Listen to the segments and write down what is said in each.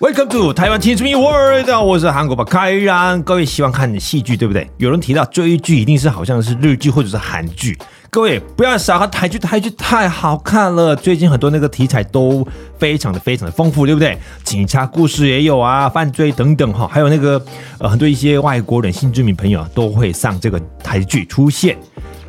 Welcome to 台湾 Teach Me World，我是韩国版开然。各位喜欢看戏剧对不对？有人提到追剧一定是好像是日剧或者是韩剧。各位不要小看台剧，台剧太好看了。最近很多那个题材都非常的非常的丰富，对不对？警察故事也有啊，犯罪等等哈，还有那个呃很多一些外国人新知名朋友啊都会上这个台剧出现。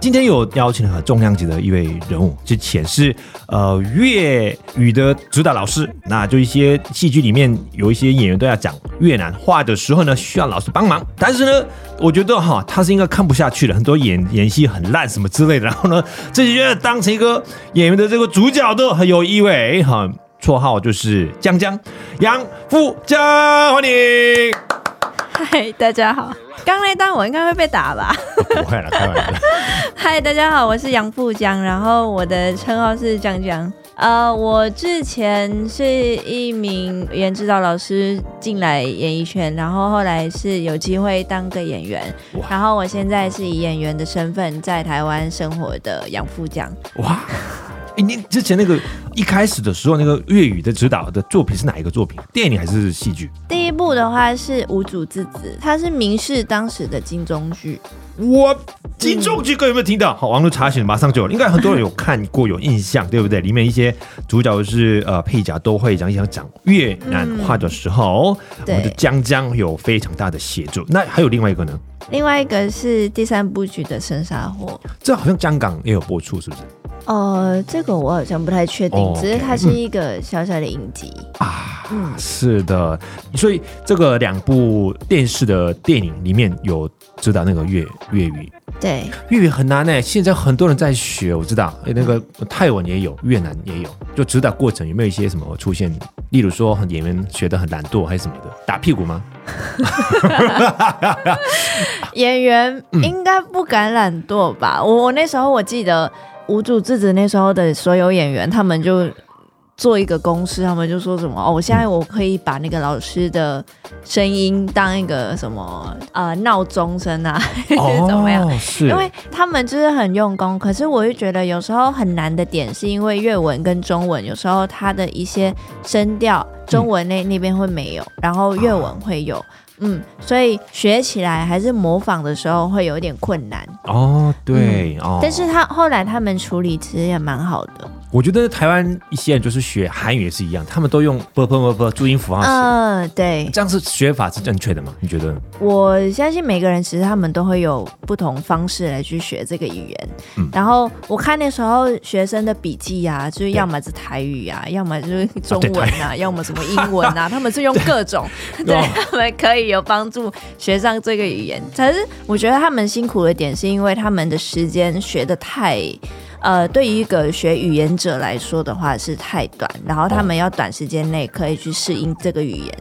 今天有邀请了重量级的一位人物，之前是呃粤语的指导老师，那就一些戏剧里面有一些演员都要讲越南话的时候呢，需要老师帮忙。但是呢，我觉得哈，他是应该看不下去了，很多演演戏很烂什么之类的，然后呢，自己觉得当成一个演员的这个主角都很有意味哈，绰号就是江江杨富江，欢迎。嗨，大家好。刚那段我应该会被打吧？不会了，开玩笑。嗨，大家好，我是杨富江，然后我的称号是江江。呃，我之前是一名语言指导老师进来演艺圈，然后后来是有机会当个演员，然后我现在是以演员的身份在台湾生活的杨富江。哇！你之前那个一开始的时候，那个粤语的指导的作品是哪一个作品？电影还是戏剧？第一部的话是《无主之子》，它是明视当时的金钟剧。我金钟剧，各位有没有听到？好，网络查询马上就有，应该很多人有 看过，有印象，对不对？里面一些主角是呃配角都会讲一讲讲越南话的时候，嗯、我们的江江有非常大的协助。那还有另外一个呢？另外一个是第三部曲的《生杀祸》，这好像香港也有播出，是不是？呃，这个我好像不太确定，oh, okay. 只是它是一个小小的影集、嗯、啊。嗯，是的，所以这个两部电视的电影里面有知道那个粤粤语，对，粤语很难呢。现在很多人在学，我知道，那个泰文也有，越南也有，就指导过程有没有一些什么出现？例如说演员学的很懒惰还是什么的，打屁股吗？演员应该不敢懒惰吧？嗯、我我那时候我记得。无主之子那时候的所有演员，他们就做一个公式，他们就说什么哦，我现在我可以把那个老师的声音当一个什么呃闹钟声啊，哦、怎么样？是，因为他们就是很用功。可是我就觉得有时候很难的点，是因为粤文跟中文有时候它的一些声调，中文那那边会没有，然后粤文会有。嗯，所以学起来还是模仿的时候会有点困难哦。对、嗯、哦，但是他后来他们处理其实也蛮好的。我觉得台湾一些人就是学韩语也是一样，他们都用啵啵啵啵注音符号写。嗯，对，这样是学法是正确的吗？你觉得？我相信每个人其实他们都会有不同方式来去学这个语言。嗯，然后我看那时候学生的笔记啊，就是要么是台语啊，要么就是中文啊，啊 要么什么英文啊，他们是用各种，对，对他们可以有帮助学上这个语言。可是我觉得他们辛苦的点是因为他们的时间学的太。呃，对于一个学语言者来说的话是太短，然后他们要短时间内可以去适应这个语言。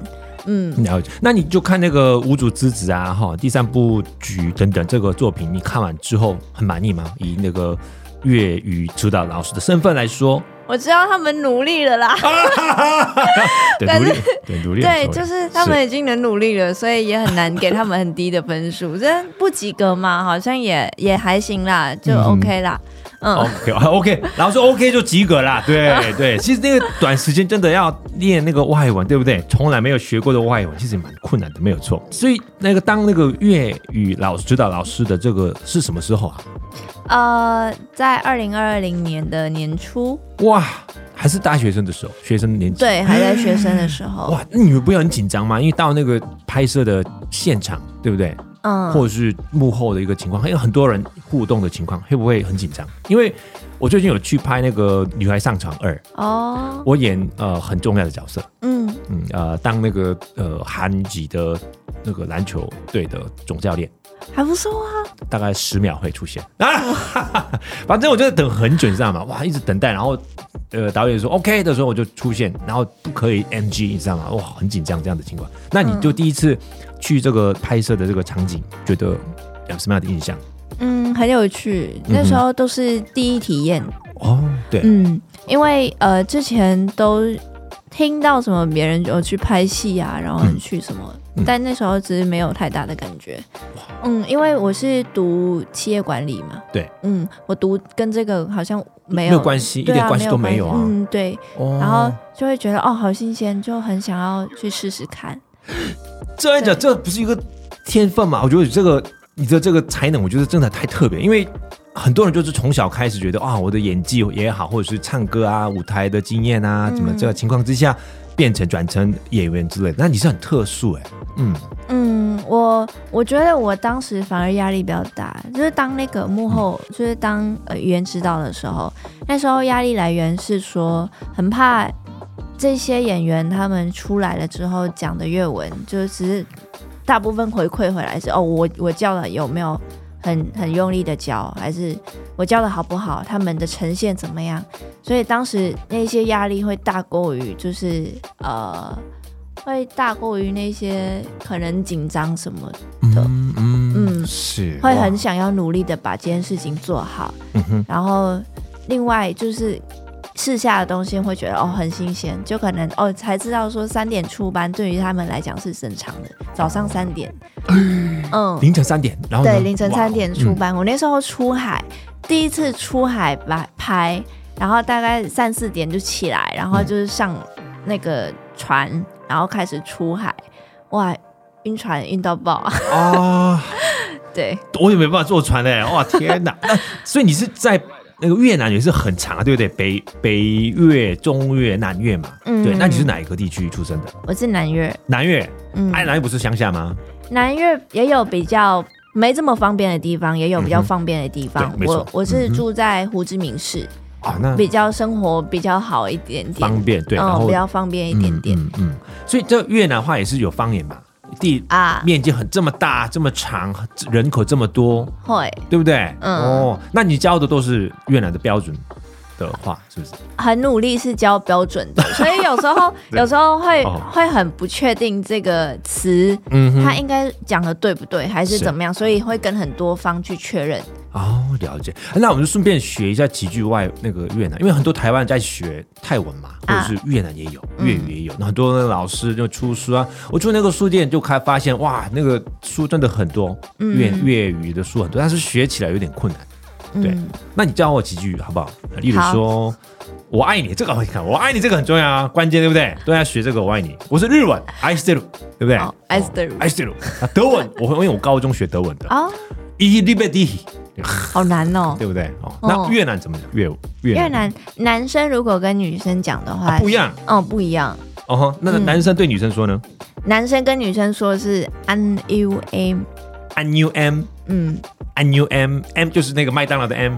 嗯，了解。那你就看那个《无主之子》啊，哈，第三部曲等等这个作品，你看完之后很满意吗？以那个粤语指导老师的身份来说，我知道他们努力了啦。对努力，对，就是他们已经能努力了，所以也很难给他们很低的分数。这不及格嘛，好像也也还行啦，就 OK 啦。嗯嗯，OK，OK，然后说 OK 就及格啦。对 对，其实那个短时间真的要练那个外文，对不对？从来没有学过的外文，其实蛮困难的，没有错。所以那个当那个粤语老师指导老师的这个是什么时候啊？呃，在二零二零年的年初。哇，还是大学生的时候，学生年纪。对，还在学生的时候。哇，那你们不要很紧张吗？因为到那个拍摄的现场，对不对？嗯，或者是幕后的一个情况，还有很多人互动的情况，会不会很紧张？因为我最近有去拍那个《女孩上场二》，哦，我演呃很重要的角色，嗯。嗯呃当那个呃韩籍的那个篮球队的总教练，还不错啊，大概十秒会出现。啊，反正我就等很久，你，知道吗？哇，一直等待，然后呃导演说 OK 的时候我就出现，然后不可以 NG，你知道吗？哇，很紧张这样的情况，那你就第一次。去这个拍摄的这个场景，觉得有什么样的印象？嗯，很有趣。那时候都是第一体验、嗯、哦，对，嗯，因为呃之前都听到什么别人有去拍戏啊，然后去什么，嗯、但那时候只是没有太大的感觉。嗯，因为我是读企业管理嘛。对。嗯，我读跟这个好像没有没有关系，啊、一点关系都没有啊。嗯，对。哦、然后就会觉得哦，好新鲜，就很想要去试试看。这样讲，这不是一个天分嘛？我觉得这个你的这个才能，我觉得真的太特别，因为。很多人就是从小开始觉得啊，我的演技也好，或者是唱歌啊、舞台的经验啊，怎么这个情况之下变成转成演员之类的。那你是很特殊哎，嗯嗯，我我觉得我当时反而压力比较大，就是当那个幕后，就是当呃语言指导的时候，那时候压力来源是说很怕这些演员他们出来了之后讲的粤文，就是只是大部分回馈回来是哦，我我叫的有没有？很很用力的教，还是我教的好不好？他们的呈现怎么样？所以当时那些压力会大过于，就是呃，会大过于那些可能紧张什么的。嗯嗯，嗯是，会很想要努力的把这件事情做好。嗯，然后另外就是。试下的东西会觉得哦很新鲜，就可能哦才知道说三点出班对于他们来讲是正常的，早上三点，嗯，凌晨三点，然后对凌晨三点出班。我那时候出海，第一次出海吧拍，然后大概三四点就起来，然后就是上那个船，然后开始出海，哇，晕船晕到爆啊！对，我也没办法坐船嘞，哇天哪！所以你是在。那个越南也是很长啊，对不对？北北越、中越、南越嘛。嗯，对。那你是哪一个地区出生的？我是南越。南越，嗯，哎，南越不是乡下吗？南越也有比较没这么方便的地方，也有比较方便的地方。嗯、我我是住在胡志明市，啊、嗯，那比较生活比较好一点点，方便对，嗯，比较方便一点点。嗯，嗯，所以这越南话也是有方言吧？地啊，面积很这么大，这么长，人口这么多，会。对不对？嗯。哦，那你教的都是越南的标准的话，是不是？很努力是教标准的，所以有时候有时候会会很不确定这个词，嗯，他应该讲的对不对，还是怎么样？所以会跟很多方去确认。哦，了解。那我们就顺便学一下几句外那个越南，因为很多台湾在学泰文嘛，或者是越南也有，啊、粤语也有。那、嗯、很多那老师就出书啊，我去那个书店就开发现，哇，那个书真的很多，嗯、粤粤语的书很多，但是学起来有点困难。对，嗯、那你教我几句好不好？例如说，好我爱你，这个我看，我爱你这个很重要啊，关键对不对？都要学这个我爱你。我是日文爱してる，对不对？爱してる，爱してる。啊，德文，我因为我高中学德文的啊，伊利贝蒂。好难哦，对不对？哦，那越南怎么讲？越越越南男生如果跟女生讲的话，不一样。哦，不一样。哦，那男生对女生说呢？男生跟女生说是 N U M，N U M，嗯，N U M，M 就是那个麦当劳的 M。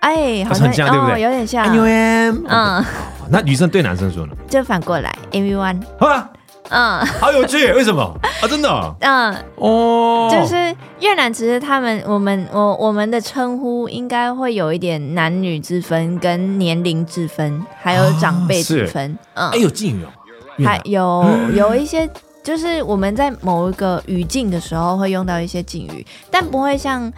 哎，好像对不对？有点像 N U M。嗯，那女生对男生说呢？就反过来 Everyone。嗯，好有趣，为什么啊？真的，嗯，哦，就是越南，其实他们，我们，我，我们的称呼应该会有一点男女之分，跟年龄之分，还有长辈之分。嗯，哎，有敬语哦，还有有一些，就是我们在某一个语境的时候会用到一些敬语，但不会像，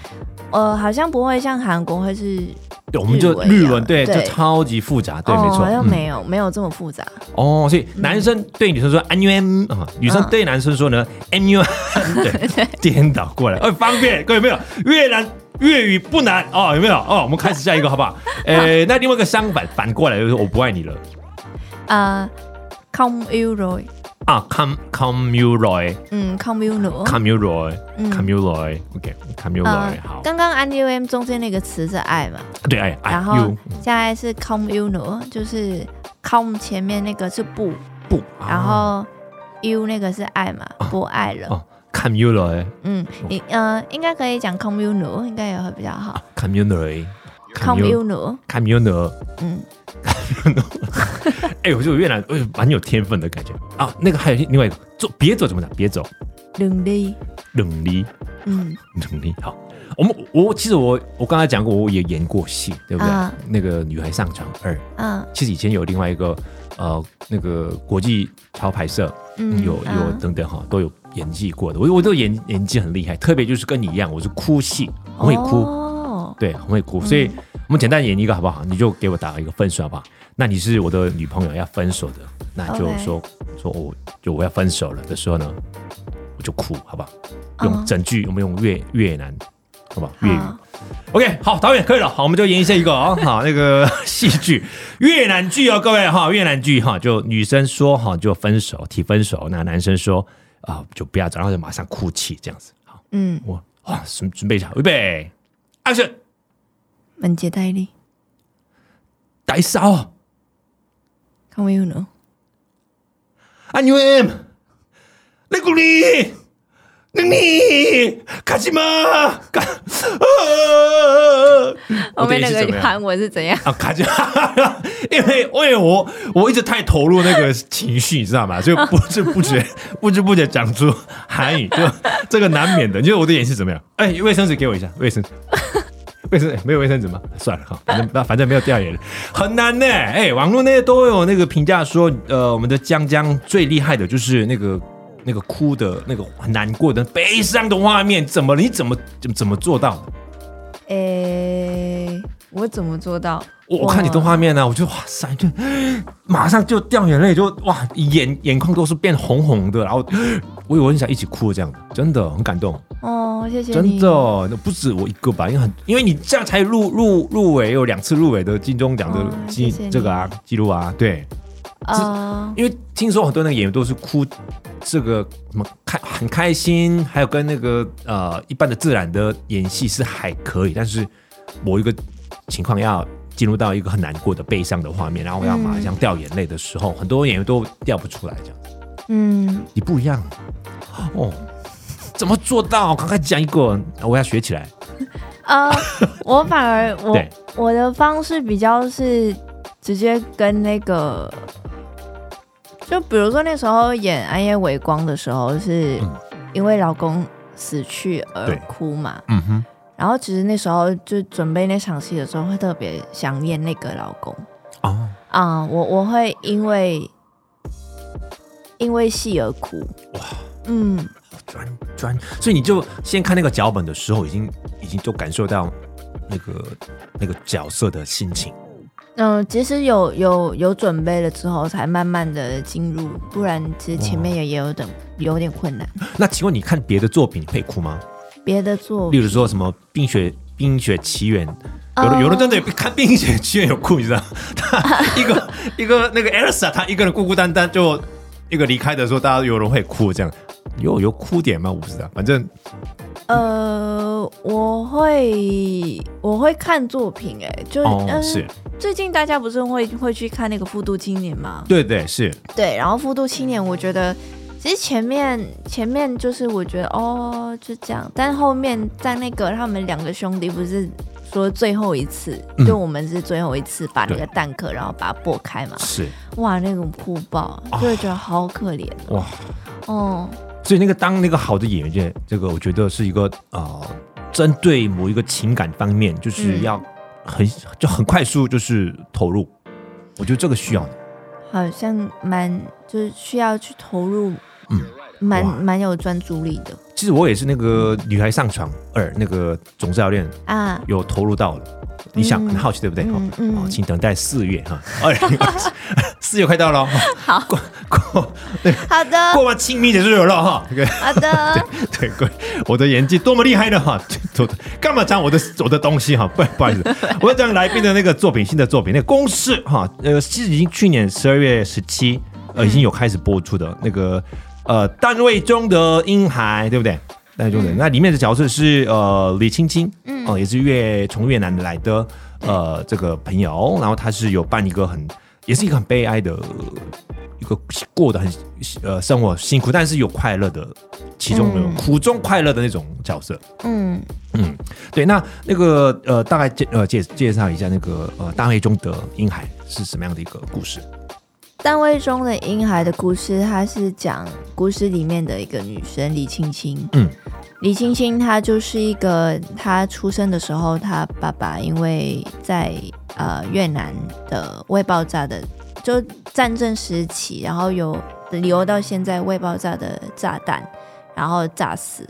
呃，好像不会像韩国会是。对，我们就日文，对，就超级复杂，对，没错，好像没有没有这么复杂。哦，所以男生对女生说 N U M 啊，女生对男生说呢 U M，对，颠倒过来，哎，方便，各位没有？越南粤语不难哦，有没有？哦，我们开始下一个好不好？呃，那另外一个相反反过来就是我不爱你了。啊，Come you Roy。嗯，come Roy，come you Roy，come you Roy，OK，come you Roy，好。刚刚 N U M 中间那个词是爱嘛？对，爱。然后现在是 Roy，就是 come 前面那个是不不，然后 you 那个是爱嘛？不爱了。communal，嗯，你呃应该可以讲 communal，应该也会比较好。come you Roy，come 哎，我觉得越南哎蛮有天分的感觉啊。那个还有另外一个，走别走怎么讲？别走，冷力，冷力，嗯，冷力。好，我们我其实我我刚才讲过，我也演过戏，对不对？那个女孩上场二，嗯，其实以前有另外一个呃那个国际潮牌社，嗯，有有等等哈，都有演技过的。我我都演演技很厉害，特别就是跟你一样，我是哭戏，我会哭。对，很会哭。所以我们简单演一个好不好？你就给我打一个分数好不好？那你是我的女朋友要分手的，那就说.说我就我要分手了的时候呢，我就哭，好不好？用整句，我们用越越南，好不好？粤语。好 OK，好，导演可以了，好，我们就演一下一个啊，好，那个戏剧越南剧哦，各位哈，越南剧哈，就女生说哈就分手提分手，那男生说啊就不要找，然后就马上哭泣这样子，好，嗯，我哇准准备一下，预备，action，门捷代理，大嫂，Come you know，I knew him，那个你。你卡西玛，卡，后面那个韩文是怎样？啊，卡西玛，因为因为我我一直太投入那个情绪，你知道吗？就不 知不觉不知不觉讲出韩语，就这个难免的。你觉得我的演戏怎么样？哎，卫生纸给我一下，卫生纸，卫生 没有卫生纸吗？算了哈，反正反正没有掉眼泪，很难呢。哎，网络那些都有那个评价说，呃，我们的江江最厉害的就是那个。那个哭的那个很难过的悲伤的画面，怎么你怎么怎么怎么做到的？诶、欸，我怎么做到？我我看你的画面呢、啊，我就哇塞，就马上就掉眼泪，就哇眼眼眶都是变红红的，然后我以为很想一起哭这样，真的很感动哦，谢谢真的，那不止我一个吧，因为很因为你这样才入入入围有两次入围的金钟奖的记、哦、这个啊记录啊，对。啊，因为听说很多那个演员都是哭，这个什么开很开心，还有跟那个呃一般的自然的演戏是还可以，但是某一个情况要进入到一个很难过的悲伤的画面，然后要马上掉眼泪的时候，嗯、很多演员都掉不出来这样。嗯，你不一样哦，怎么做到？刚才讲一个，我要学起来。呃，我反而 我我的方式比较是直接跟那个。就比如说那时候演《暗夜微光》的时候，是因为老公死去而哭嘛。嗯哼。然后其实那时候就准备那场戏的时候，会特别想念那个老公。哦。啊，我我会因为因为戏而哭。哇。嗯。好专专，所以你就先看那个脚本的时候，已经已经就感受到那个那个角色的心情。嗯，其实有有有准备了之后，才慢慢的进入，不然其实前面也也有点有点困难。那请问你看别的作品，你可以哭吗？别的作品，例如说什么《冰雪冰雪奇缘》，有的有的真的看《冰雪奇缘》有哭，你知道？他一个一个那个 Elsa，他一个人孤孤单单就一个离开的时候，大家有人会哭，这样有有哭点吗？我不知道，反正。呃，我会我会看作品，哎，就、哦、是最近大家不是会会去看那个《富都青年》吗？对对是，对。然后《富都青年》，我觉得其实前面前面就是我觉得哦就这样，但后面在那个他们两个兄弟不是说最后一次，嗯、就我们是最后一次把那个蛋壳然后把它剥开嘛？是。哇，那种哭爆，就会觉得好可怜、哦、哇。哦。所以那个当那个好的演员，这个我觉得是一个呃，针对某一个情感方面，就是要很、嗯、就很快速，就是投入。我觉得这个需要，好像蛮就是需要去投入，嗯，蛮蛮有专注力的。其实我也是那个女孩上床二那个总教练啊，有投入到了。你想很好奇对不对？嗯嗯，请等待四月哈，二零二四四月快到了，好过过对，好的，过完清明节就有了哈。好的，对 对，对，我的演技多么厉害呢哈！干嘛讲我的我的东西哈？不不好意思，我要讲来宾的那个作品，新的作品那个公式哈，呃，其实已经去年十二月十七呃已经有开始播出的那个呃单位中的婴孩，对不对？嗯、那里面的角色是呃李青青，嗯，哦、呃，也是越从越南来的呃这个朋友，然后他是有扮一个很也是一个很悲哀的一个过得很呃生活辛苦，但是有快乐的其中的、嗯、苦中快乐的那种角色，嗯。嗯，对，那那个呃大概介呃介介绍一下那个呃单位中的婴孩是什么样的一个故事？单位中的婴孩的故事，它是讲故事里面的一个女生李青青。嗯，李青青她就是一个，她出生的时候，她爸爸因为在呃越南的未爆炸的就战争时期，然后有留到现在未爆炸的炸弹，然后炸死，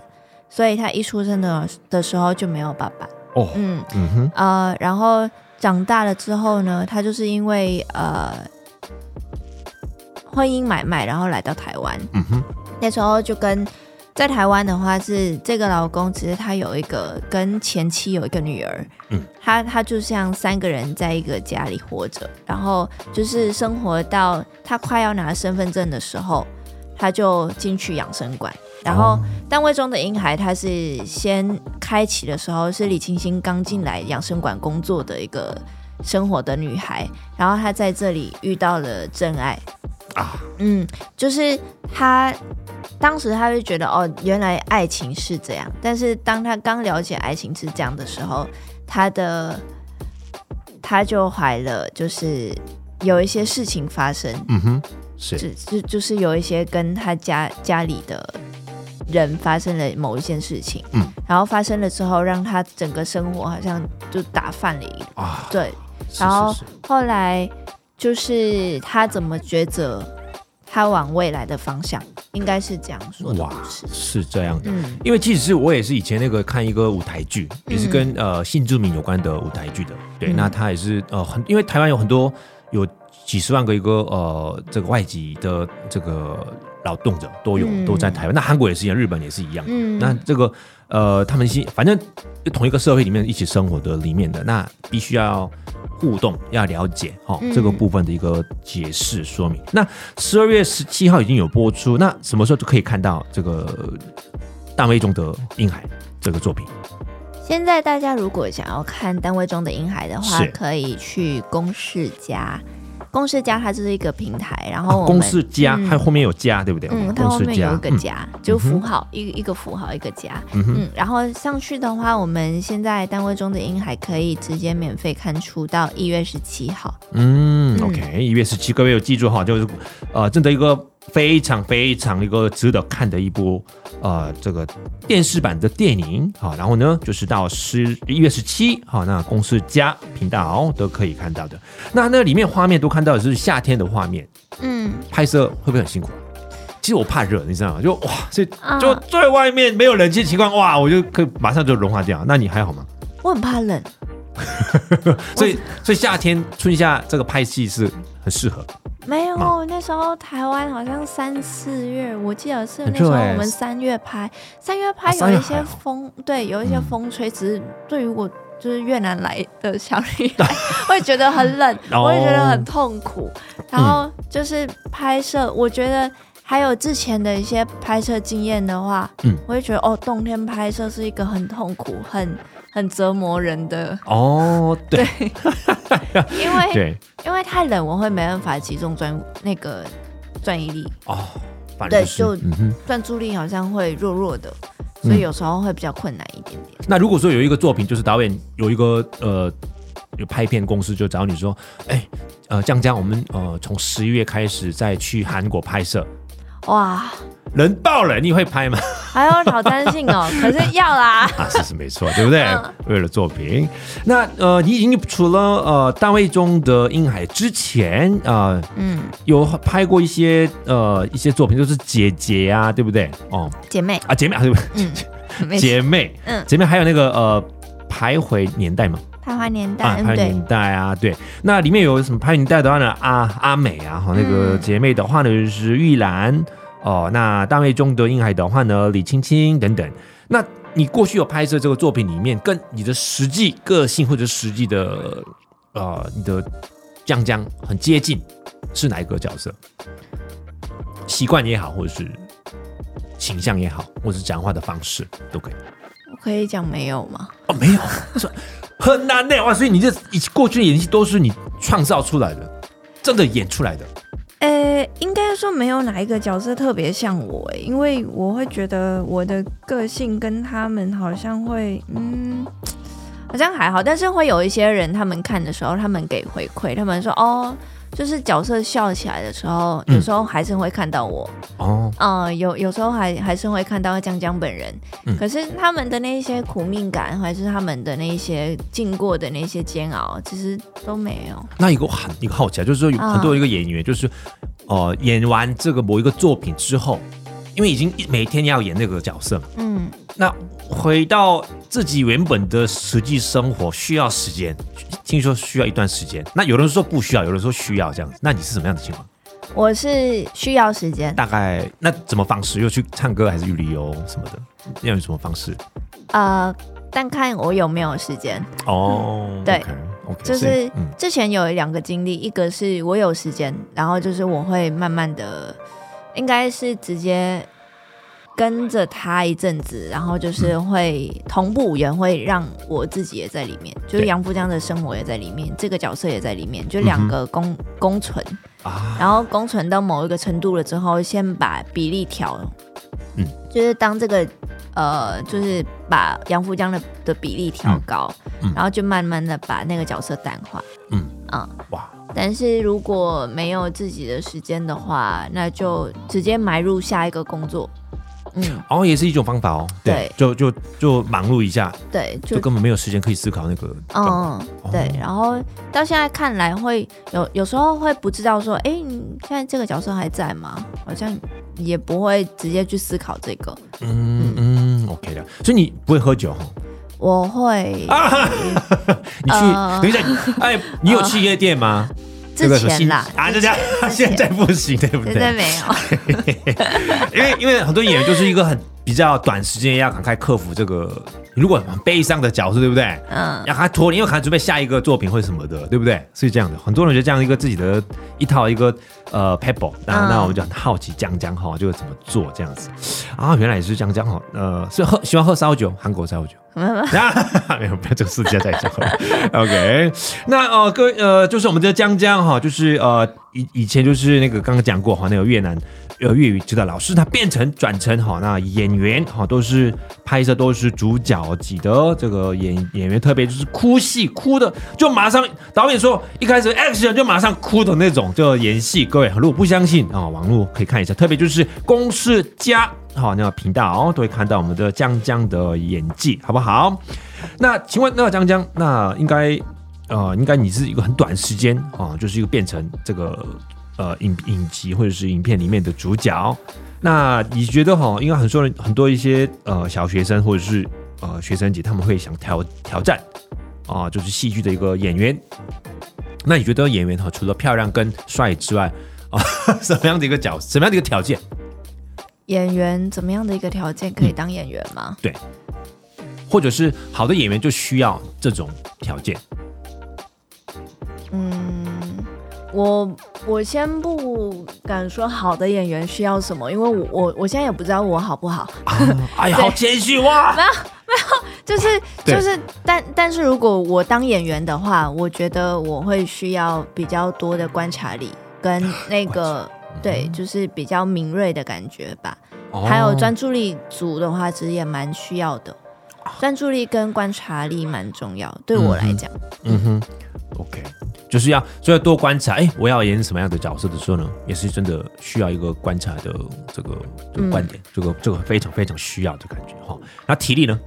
所以她一出生的的时候就没有爸爸。哦，嗯嗯哼，呃，然后长大了之后呢，她就是因为呃婚姻买卖，然后来到台湾。嗯哼，那时候就跟在台湾的话是这个老公，其实他有一个跟前妻有一个女儿。嗯，他他就像三个人在一个家里活着，然后就是生活到他快要拿身份证的时候，他就进去养生馆。然后单位中的婴孩，他是先开启的时候是李清新刚进来养生馆工作的一个生活的女孩，然后她在这里遇到了真爱啊，嗯，就是他当时他就觉得哦，原来爱情是这样，但是当他刚了解爱情是这样的时候，他的他就怀了，就是有一些事情发生，嗯哼，是，就就就是有一些跟他家家里的。人发生了某一件事情，嗯，然后发生了之后，让他整个生活好像就打翻了一啊，对，然后后来就是他怎么抉择，他往未来的方向，应该是这样说的，哇，是这样的，嗯，因为其实是我也是以前那个看一个舞台剧，也是跟、嗯、呃新住民有关的舞台剧的，对，嗯、那他也是呃很，因为台湾有很多有几十万个一个呃这个外籍的这个。劳动者都有，都在台湾。嗯、那韩国也是一样，日本也是一样。嗯，那这个呃，他们是反正同一个社会里面一起生活的里面的，那必须要互动，要了解哈、哦嗯、这个部分的一个解释说明。那十二月十七号已经有播出，那什么时候就可以看到这个单位中的婴孩这个作品？现在大家如果想要看单位中的婴孩的话，可以去公视+。公视+它就是一个平台，然后公视+它、嗯、后面有加，对不对？嗯，它后面有一个加，嗯、就符号、嗯、一一个符号一个加，嗯，嗯然后上去的话，我们现在单位中的音还可以直接免费看出到一月十七号。嗯，嗯，OK，一月十七，各位有记住哈，就是呃，真的一个。非常非常一个值得看的一部呃这个电视版的电影好，然后呢就是到十一月十七好，那公司家+频道都可以看到的。那那里面画面都看到的是夏天的画面，嗯，拍摄会不会很辛苦？其实我怕热，你知道吗？就哇，就最外面没有冷气情况，哇，我就可以马上就融化掉。那你还好吗？我很怕冷，所以所以夏天春夏这个拍戏是很适合。没有，那时候台湾好像三四月，我记得是那时候我们三月拍，三月拍有一些风，对，有一些风吹。只是对于我就是越南来的小女孩，会觉得很冷，我会觉得很痛苦。然后就是拍摄，我觉得还有之前的一些拍摄经验的话，嗯，我会觉得哦，冬天拍摄是一个很痛苦、很。很折磨人的。哦，对，因为对。因为太冷，我会没办法集中专那个专意力。哦，反正就是、对，就专注力好像会弱弱的，嗯、所以有时候会比较困难一点点。那如果说有一个作品，就是导演有一个呃有拍片公司就找你说，哎，呃，江江，我们呃从十一月开始再去韩国拍摄，哇。人爆了，你会拍吗？哎呦，好担心哦，可是要啦。啊，是是没错，对不对？嗯、为了作品，那呃，你已经除了呃单位中的婴孩之前啊，呃、嗯，有拍过一些呃一些作品，就是姐姐啊，对不对？哦，姐妹啊，姐妹啊，对不对？嗯，姐妹，嗯，姐妹还有那个呃徘徊年代嘛，徘徊年代，啊，徘徊年代啊，对。那里面有什么徘徊年代的话呢？阿阿美啊，哈，那个姐妹的话呢，就是玉兰。哦，那单位中的英海的话呢，李青青等等。那你过去有拍摄这个作品里面，跟你的实际个性或者实际的呃你的江江很接近，是哪一个角色？习惯也好，或者是形象也好，或者是讲话的方式都可以。我可以讲没有吗？哦，没有，很难的哇！所以你这以过去的演戏都是你创造出来的，真的演出来的。呃，应该说没有哪一个角色特别像我，哎，因为我会觉得我的个性跟他们好像会，嗯，好像还好，但是会有一些人，他们看的时候，他们给回馈，他们说，哦。就是角色笑起来的时候，有时候还是会看到我。哦，嗯、呃，有有时候还还是会看到江江本人，嗯、可是他们的那些苦命感，还是他们的那些经过的那些煎熬，其实都没有。那一个很一个好奇啊，就是说有很多一个演员，就是哦、呃，演完这个某一个作品之后。因因为已经每天要演那个角色，嗯，那回到自己原本的实际生活需要时间，听说需要一段时间。那有人说不需要，有人说需要这样子。那你是什么样的情况？我是需要时间。大概那怎么方式？又去唱歌还是去旅游什么的？要用什么方式？呃，但看我有没有时间。哦，对。Okay. Okay, 就是之前有两个经历，一个是我有时间，然后就是我会慢慢的，应该是直接跟着他一阵子，然后就是会同步，也会让我自己也在里面，就是杨福江的生活也在里面，这个角色也在里面，就两个共共存啊，然后共存到某一个程度了之后，先把比例调，嗯，就是当这个。呃，就是把杨福江的的比例调高，嗯。嗯，然后就慢慢的把那个角色淡化。嗯。嗯，哇！但是如果没有自己的时间的话，那就直接埋入下一个工作。嗯，哦，也是一种方法哦。对，就就就忙碌一下。对，就，就根本没有时间可以思考那个。嗯，对。然后到现在看来，会有有时候会不知道说，哎，你现在这个角色还在吗？好像也不会直接去思考这个。嗯嗯，OK 的。所以你不会喝酒哈？我会。你去，等一下，哎，你有去夜店吗？之前啦，啊，这家 现在不行，对不对？现在没有，因为因为很多演员就是一个很比较短时间要赶快克服这个，如果很悲伤的角色，对不对？嗯，要赶快脱离，因为赶快准备下一个作品或什么的，对不对？是这样的，很多人觉得这样一个自己的一套一个呃 pebble，那那我们就很好奇江江哈，就怎么做这样子啊？原来也是江江哈，呃，是喝喜欢喝烧酒，韩国烧酒。没有，没有，不要这个世界再讲了。OK，那呃，各位呃，就是我们的江江哈，就是呃，以以前就是那个刚刚讲过哈，那个越南呃粤语指导老师，他变成转成哈，那演员哈都是拍摄都是主角级的这个演演员，特别就是哭戏哭的，就马上导演说一开始 action 就马上哭的那种，就演戏。各位如果不相信啊，网络可以看一下，特别就是公视家。好，那个频道哦，都会看到我们的江江的演技，好不好？那请问，那个江江，那应该呃，应该你是一个很短时间啊，就是一个变成这个呃影影集或者是影片里面的主角。那你觉得哈，应该很多人很多一些呃小学生或者是呃学生姐，他们会想挑挑战啊，就是戏剧的一个演员。那你觉得演员哈，除了漂亮跟帅之外啊，什么样的一个角，什么样的一个条件？演员怎么样的一个条件可以当演员吗？嗯、对，或者是好的演员就需要这种条件。嗯，我我先不敢说好的演员需要什么，因为我我我现在也不知道我好不好。啊、哎呀，好谦虚哇！没有没有，就是就是，但但是如果我当演员的话，我觉得我会需要比较多的观察力跟那个。对，就是比较敏锐的感觉吧。哦、还有专注力足的话，其实也蛮需要的。专注力跟观察力蛮重要，对我来讲。嗯哼，OK，就是要所以要多观察。哎，我要演什么样的角色的时候呢，也是真的需要一个观察的这个这个观点，嗯、这个这个非常非常需要的感觉哈。那体力呢？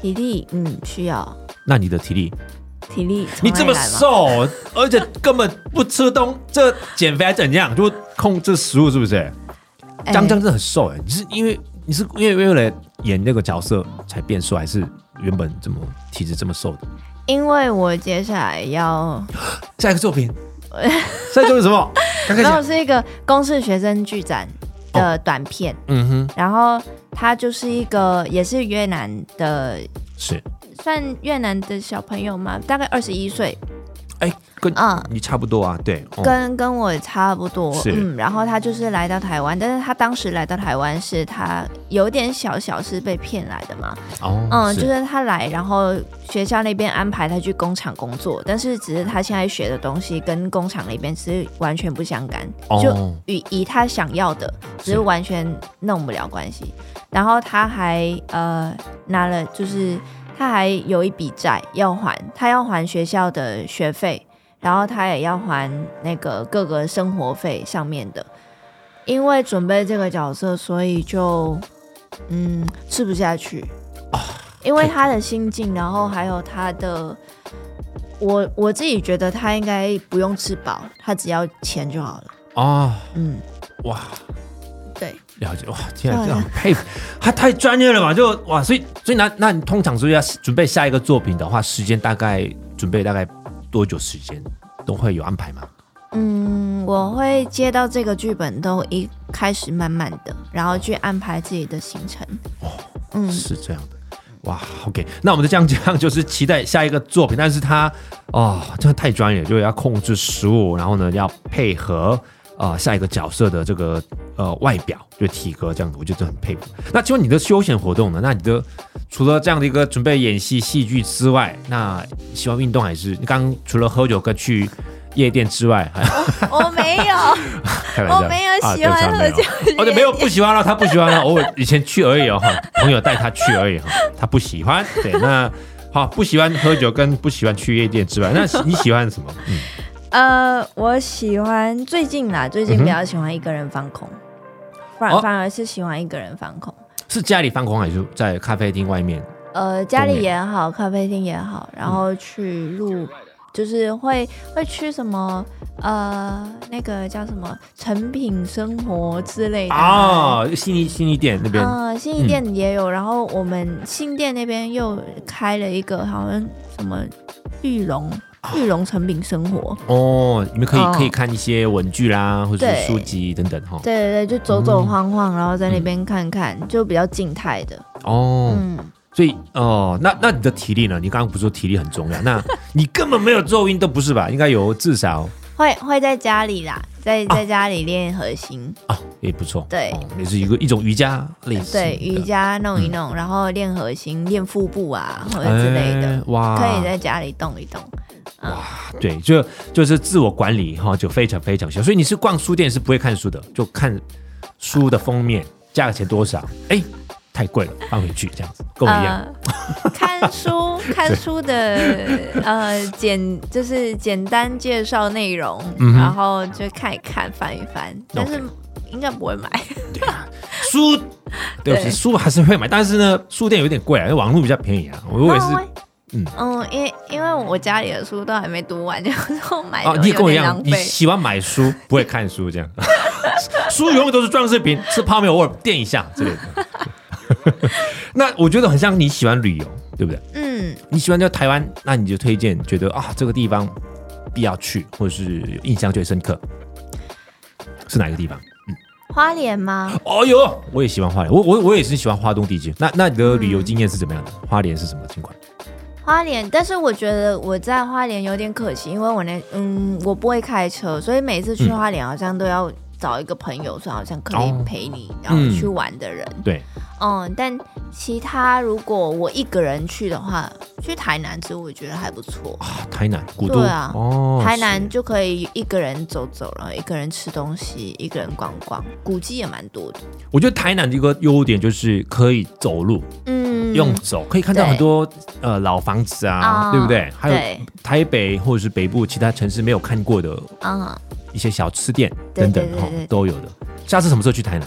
体力，嗯，需要。那你的体力？体力，你这么瘦，而且根本不吃东，这减肥还怎样？就控制食物是不是？江江真的很瘦哎，你是因为你是因为为了演那个角色才变瘦，还是原本怎么体质这么瘦的？因为我接下来要 下一个作品，下一个作品什么？然后是一个公式学生剧展的短片，嗯哼，然后他就是一个也是越南的，是。算越南的小朋友吗？大概二十一岁，哎，跟啊你差不多啊，对，嗯、跟跟我也差不多，是。嗯，然后他就是来到台湾，但是他当时来到台湾是他有点小小是被骗来的嘛，哦，嗯，是。就是他来，然后学校那边安排他去工厂工作，但是只是他现在学的东西跟工厂那边是完全不相干，哦、就与以他想要的，只是。完全弄不了关系，然后他还呃拿了就是。他还有一笔债要还，他要还学校的学费，然后他也要还那个各个生活费上面的。因为准备这个角色，所以就嗯吃不下去。因为他的心境，然后还有他的，我我自己觉得他应该不用吃饱，他只要钱就好了。哦，嗯，哇。对，了解哇，天啊，这样佩服，他太专业了吧？就哇，所以所以那那你通常是要准备下一个作品的话，时间大概准备大概多久时间都会有安排吗？嗯，我会接到这个剧本，都一开始慢慢的，然后去安排自己的行程。哦，嗯，是这样的。哇，OK，那我们就这样这样，就是期待下一个作品。但是他哦，真的太专业，就是要控制食物，然后呢要配合啊、呃、下一个角色的这个呃外表，就体格这样子，我觉得很佩服。那请问你的休闲活动呢？那你的除了这样的一个准备演戏戏剧之外，那喜欢运动还是你刚刚除了喝酒跟去？夜店之外，我，我没有，我没有喜欢喝酒。哦，对，没有不喜欢了，他不喜欢了。偶尔以前去而已哦，哈，朋友带他去而已哈，他不喜欢。对，那好，不喜欢喝酒跟不喜欢去夜店之外，那你喜欢什么？嗯，呃，我喜欢最近啦，最近比较喜欢一个人放空，反、而是喜欢一个人放空。哦、是家里放空还是在咖啡厅外面？呃，家里也好，咖啡厅也好，然后去录。就是会会去什么呃那个叫什么成品生活之类的啊，新义新义店那边啊，信义店也有，嗯、然后我们新店那边又开了一个好像什么玉龙玉龙成品生活哦，你们可以、哦、可以看一些文具啦，或者是书籍等等哈。对对对，就走走晃晃，嗯、然后在那边看看，就比较静态的哦。嗯。所以哦，那那你的体力呢？你刚刚不是说体力很重要？那 你根本没有做运动，不是吧？应该有至少会会在家里啦，在在家里练核心啊，也不错。对，哦、也是一个一种瑜伽类似。对，瑜伽弄一弄，嗯、然后练核心、练腹部啊，或者之类的。哇，可以在家里动一动。哇，对，就就是自我管理哈，就非常非常小。所以你是逛书店是不会看书的，就看书的封面，价钱多少？哎。太贵了，放回去这样子，跟我一样。呃、看书，看书的呃简就是简单介绍内容，嗯、然后就看一看，翻一翻，但是应该不会买。对啊，书，对不起，书还是会买，但是呢，书店有点贵啊，网络比较便宜啊。我也是，嗯嗯，因为因为我家里的书都还没读完，就 买。啊，你也跟我一样，你喜欢买书，不会看书这样。书永远都是装饰品，吃泡面偶尔垫一下之类的。那我觉得很像你喜欢旅游，对不对？嗯，你喜欢在台湾，那你就推荐，觉得啊这个地方必要去，或者是印象最深刻，是哪个地方？嗯，花莲吗？哦哟，我也喜欢花莲，我我我也是喜欢花东地区。那那你的旅游经验是怎么样的？嗯、花莲是什么情况？花莲，但是我觉得我在花莲有点可惜，因为我那嗯我不会开车，所以每次去花莲好像都要。找一个朋友，说好像可以陪你，然后去玩的人。对，嗯，但其他如果我一个人去的话，去台南其实我觉得还不错啊。台南古都啊，哦，台南就可以一个人走走，然后一个人吃东西，一个人逛逛，古迹也蛮多的。我觉得台南的一个优点就是可以走路，嗯，用走可以看到很多呃老房子啊，对不对？还有台北或者是北部其他城市没有看过的啊。一些小吃店等等哈都有的。下次什么时候去台南？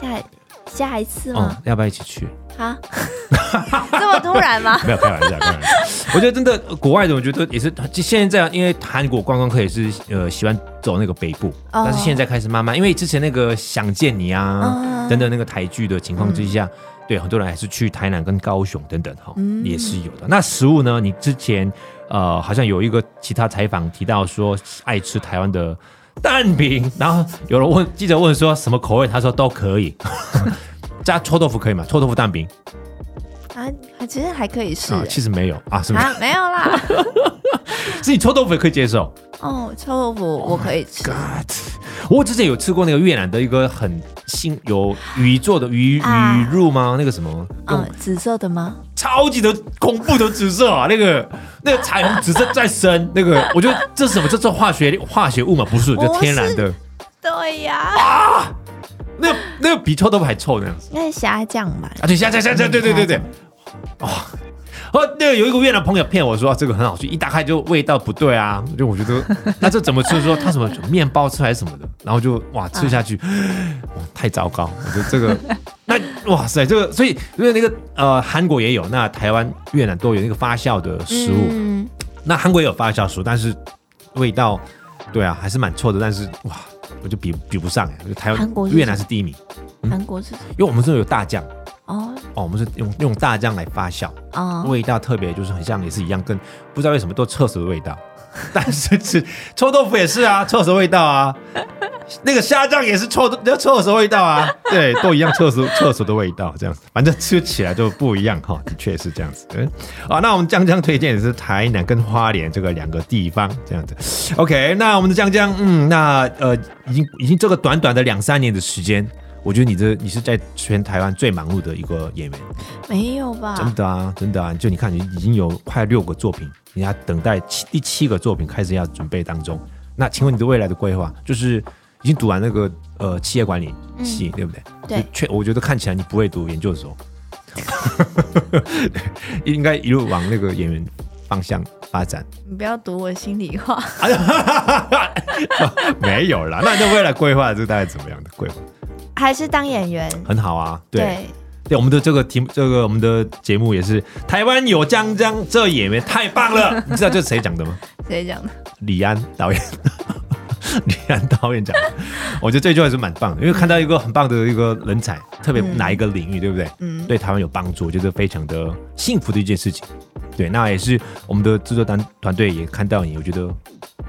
下下一次吗？嗯，要不要一起去？啊，这么突然吗？没有开玩笑，开玩笑。我觉得真的国外的，我觉得也是。现在这样，因为韩国观光客也是呃喜欢走那个北部，但是现在开始慢慢，因为之前那个想见你啊等等那个台剧的情况之下，对很多人还是去台南跟高雄等等哈，也是有的。那食物呢？你之前呃好像有一个其他采访提到说爱吃台湾的。蛋饼，然后有人问记者问说什么口味，他说都可以，加臭豆腐可以吗？臭豆腐蛋饼啊，其实还可以试、欸，其实没有啊，是吗？啊，没有啦，自己臭豆腐也可以接受哦，臭豆腐我可以吃。Oh 我之前有吃过那个越南的一个很新有鱼做的鱼鱼肉吗？那个什么？嗯，紫色的吗？超级的恐怖的紫色啊！那个那个彩虹紫色再深，那个我觉得这是什么？这是化学化学物嘛？不是，就天然的。对呀。啊！那那个比臭豆腐还臭那样子。那是虾酱吧？啊，对虾酱虾酱，对对对对。啊。哦，那个有一个越南朋友骗我说这个很好吃，一打开就味道不对啊，就我觉得那这怎么吃？说他什么面包吃还是什么的，然后就哇吃下去，哇太糟糕！我觉得这个那哇塞，这个所以因为那个呃韩国也有，那台湾越南都有那个发酵的食物，嗯、那韩国也有发酵食物，但是味道对啊还是蛮臭的，但是哇我就比比不上哎，台湾越南是第一名。韩国是？因为我们这有大酱哦哦，我们是用用大酱来发酵，哦，味道特别，就是很像也是一样，跟不知道为什么都厕所的味道。但是吃臭豆腐也是啊，臭死味道啊。那个虾酱也是臭的，要臭死味道啊。对，都一样臭死臭死的味道，这样子，反正吃起来就不一样哈。的确是这样子。嗯，好，那我们江江推荐也是台南跟花莲这个两个地方，这样子。OK，那我们的江江，嗯，那呃，已经已经这个短短的两三年的时间。我觉得你这你是在全台湾最忙碌的一个演员，没有吧？真的啊，真的啊！就你看，你已经有快六个作品，人家等待七第七个作品开始要准备当中。那请问你的未来的规划，就是已经读完那个呃企业管理系，嗯、对不对？对。确，我觉得看起来你不会读研究所，应该一路往那个演员方向发展。你不要读我心里话。没有啦，那你的未来规划是大概怎么样的规划？还是当演员很好啊，对对，对，我们的这个题目，这个我们的节目也是台湾有江江，这演员太棒了。你知道这是谁讲的吗？谁讲的？李安导演，李安导演讲的。我觉得这句话是蛮棒的，因为看到一个很棒的一个人才，特别哪一个领域，嗯、对不对？嗯，对台湾有帮助，我觉得非常的幸福的一件事情。对，那也是我们的制作单团队也看到你，我觉得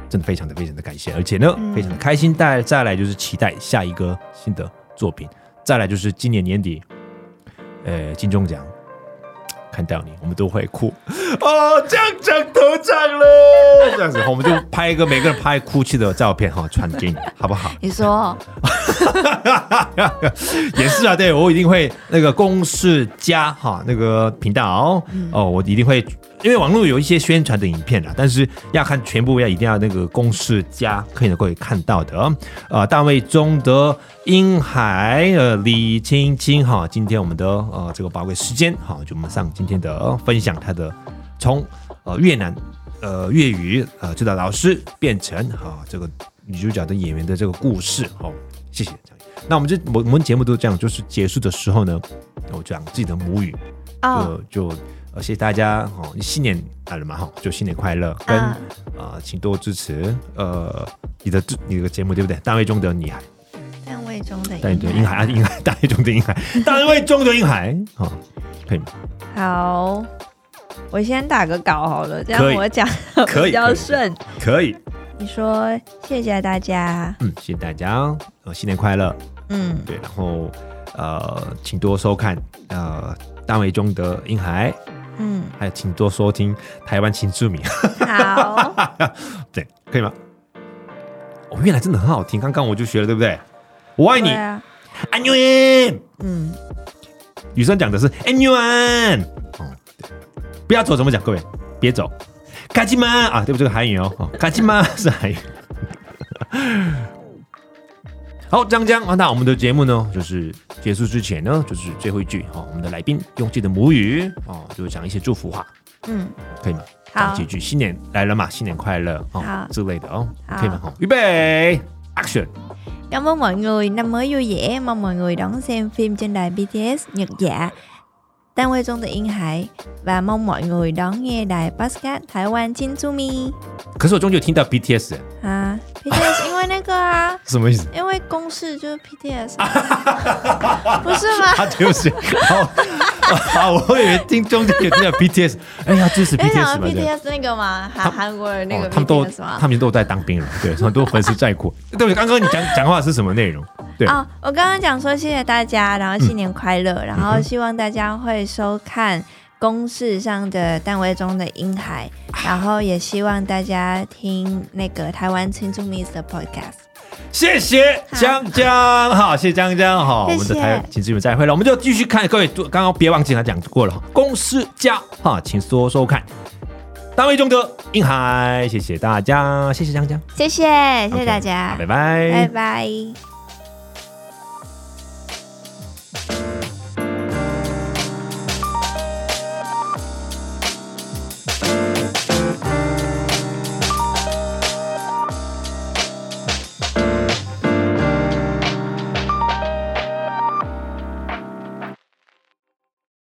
真的非常的非常的感谢，而且呢，嗯、非常的开心。再再来就是期待下一个新的。作品，再来就是今年年底，呃，金钟奖。看到你，我们都会哭。哦，奖奖头奖了，这样子，我们就拍一个每个人拍哭泣的照片哈，传给你，好不好？你说，也是啊，对，我一定会那个公式加哈那个频道、嗯、哦，我一定会。因为网络有一些宣传的影片啦，但是要看全部要一定要那个公式加可以能够看到的。啊、呃，单位中的英海呃李青青哈，今天我们的呃这个宝贵时间哈，就我们上今天的、呃、分享他的从呃越南呃粤语呃指导老师变成哈、呃、这个女主角的演员的这个故事好，谢谢。那我们这我我们节目都是这样，就是结束的时候呢，我讲自己的母语，就就。谢谢大家哦！新年来了嘛哈，就新年快乐，跟啊、呃，请多支持呃你的你的节目对不对？单位中的女孩，单位中的单位中的英海啊，英海，单位中的英海，单位中的英海，好，可以吗？好，我先打个稿好了，这样我讲比较顺。可以，你说谢谢大家，嗯，谢谢大家，呃，新年快乐，嗯，对，然后呃，请多收看呃单位中的英海。嗯，还有请多收听台湾青珠米。好，对，可以吗？哦，原来真的很好听，刚刚我就学了，对不对？我爱你，安妞恩。嗯，女生讲的是安妞恩。哦，不要走，怎么讲？各位，别走，卡吉玛啊，对不？这个韩语哦，卡吉玛是韩语。好，江江啊，那我们的节目呢，就是结束之前呢，就是最后一句哦，我们的来宾用自己的母语哦，就讲一些祝福话，嗯，可以吗？好，几句新年来了嘛，新年快乐哦之类的哦，可以吗？好，预备，Action！有冇 mọi người. Năm mới vui vẻ, mong mọi người đón xem phim trên đài BTS Nhật Dạ, 单位中的英海，và mong mọi người đón nghe đài Podcast 台湾青珠咪。可是我终究有听到 BTS 啊，BTS 因为那个啊，什么意思？因为公视就是 BTS，不是吗？啊，就是，好，好，我以为听中间有听到 BTS，哎呀，支持 BTS 嘛，BTS 那个嘛，韩韩国人那个，他们都，他们都在当兵了，对，很多粉丝在哭。对不对？刚刚你讲讲话是什么内容？对啊，我刚刚讲说谢谢大家，然后新年快乐，然后希望大家会收看。公视上的单位中的英海，然后也希望大家听那个台湾青珠咪的 podcast。谢谢江江，好，谢谢江江，好，我们的台青珠咪再会了，我们就继续看各位，刚刚别忘记他讲过了，公司家哈，请多收看单位中的英海，谢谢大家，谢谢江江，谢谢，谢谢大家，拜拜，拜拜。